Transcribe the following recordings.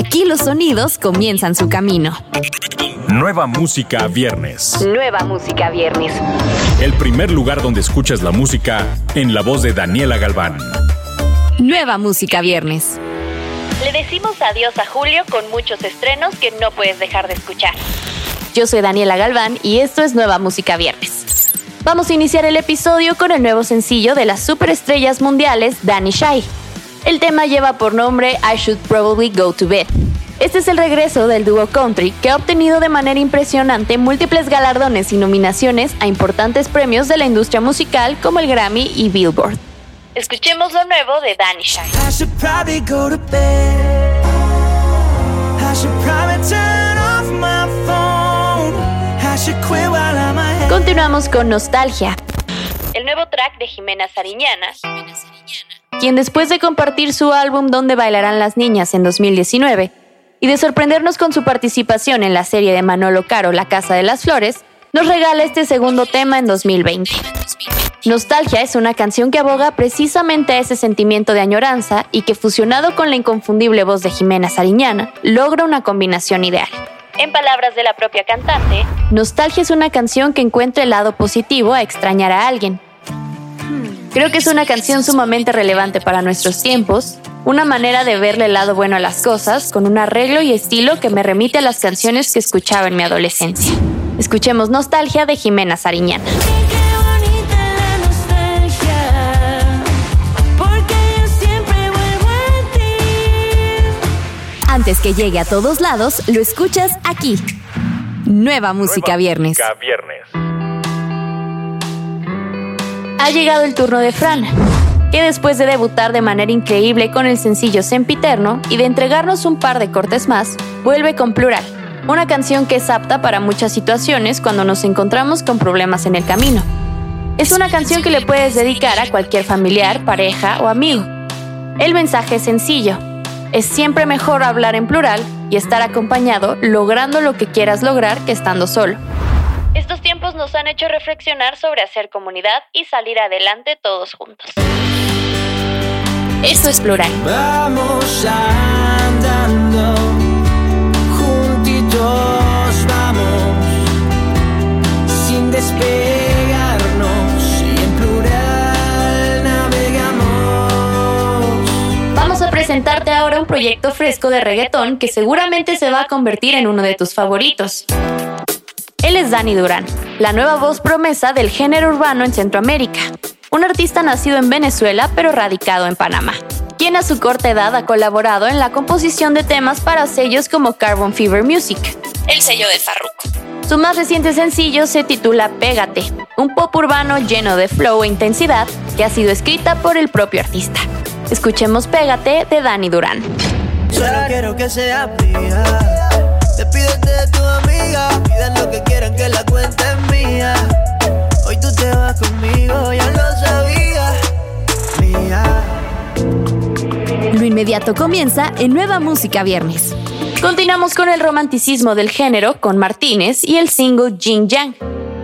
Aquí los sonidos comienzan su camino. Nueva música viernes. Nueva música viernes. El primer lugar donde escuchas la música en la voz de Daniela Galván. Nueva música viernes. Le decimos adiós a Julio con muchos estrenos que no puedes dejar de escuchar. Yo soy Daniela Galván y esto es Nueva Música Viernes. Vamos a iniciar el episodio con el nuevo sencillo de las superestrellas mundiales Danny Shy. El tema lleva por nombre I Should Probably Go to Bed. Este es el regreso del dúo country que ha obtenido de manera impresionante múltiples galardones y nominaciones a importantes premios de la industria musical como el Grammy y Billboard. Escuchemos lo nuevo de Danny ahead. Continuamos con Nostalgia, El nuevo track de Jimena Sariñana quien después de compartir su álbum Donde bailarán las niñas en 2019 y de sorprendernos con su participación en la serie de Manolo Caro La Casa de las Flores, nos regala este segundo tema en 2020. Nostalgia es una canción que aboga precisamente a ese sentimiento de añoranza y que fusionado con la inconfundible voz de Jimena Sariñana, logra una combinación ideal. En palabras de la propia cantante, Nostalgia es una canción que encuentra el lado positivo a extrañar a alguien. Creo que es una canción sumamente relevante para nuestros tiempos, una manera de verle el lado bueno a las cosas, con un arreglo y estilo que me remite a las canciones que escuchaba en mi adolescencia. Escuchemos Nostalgia de Jimena Sariñana. Antes que llegue a todos lados, lo escuchas aquí. Nueva Música Viernes. Música viernes. Ha llegado el turno de Fran, que después de debutar de manera increíble con el sencillo Sempiterno y de entregarnos un par de cortes más, vuelve con Plural, una canción que es apta para muchas situaciones cuando nos encontramos con problemas en el camino. Es una canción que le puedes dedicar a cualquier familiar, pareja o amigo. El mensaje es sencillo. Es siempre mejor hablar en plural y estar acompañado logrando lo que quieras lograr que estando solo. Estos tiempos nos han hecho reflexionar sobre hacer comunidad y salir adelante todos juntos. Esto es plural. Vamos andando. Juntitos vamos. Sin despegarnos. Y en plural navegamos. Vamos a presentarte ahora un proyecto fresco de reggaetón que seguramente se va a convertir en uno de tus favoritos. Él es Dani Durán, la nueva voz promesa del género urbano en Centroamérica. Un artista nacido en Venezuela pero radicado en Panamá, quien a su corta edad ha colaborado en la composición de temas para sellos como Carbon Fever Music, el sello de Farruko. Su más reciente sencillo se titula Pégate, un pop urbano lleno de flow e intensidad que ha sido escrita por el propio artista. Escuchemos Pégate de Dani Durán. Solo quiero que sea. Despídete de tu amiga. Lo inmediato comienza en Nueva Música Viernes. Continuamos con el romanticismo del género con Martínez y el single Jing Yang.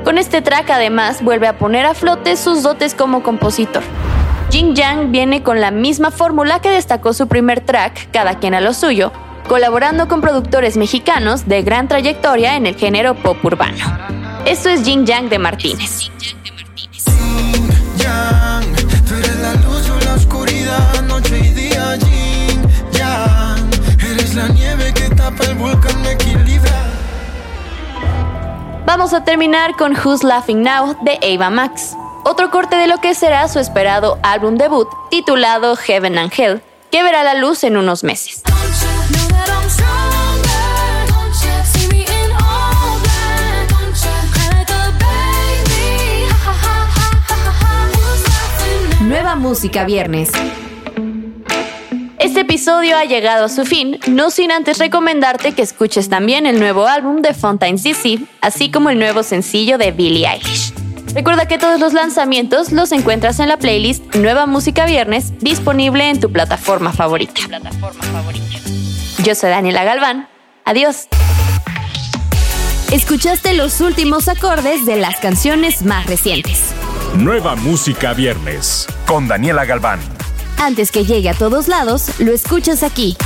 Con este track además vuelve a poner a flote sus dotes como compositor. Jing Yang viene con la misma fórmula que destacó su primer track, Cada quien a lo suyo, colaborando con productores mexicanos de gran trayectoria en el género pop urbano. Esto es Jing Yang de Martínez. Vamos a terminar con Who's Laughing Now de Ava Max, otro corte de lo que será su esperado álbum debut titulado Heaven and Hell, que verá la luz en unos meses. Nueva Música Viernes. Este episodio ha llegado a su fin, no sin antes recomendarte que escuches también el nuevo álbum de Fontaines DC, así como el nuevo sencillo de Billie Eilish. Recuerda que todos los lanzamientos los encuentras en la playlist Nueva Música Viernes, disponible en tu plataforma favorita. Yo soy Daniela Galván. Adiós. Escuchaste los últimos acordes de las canciones más recientes. Nueva música viernes con Daniela Galván. Antes que llegue a todos lados, lo escuchas aquí.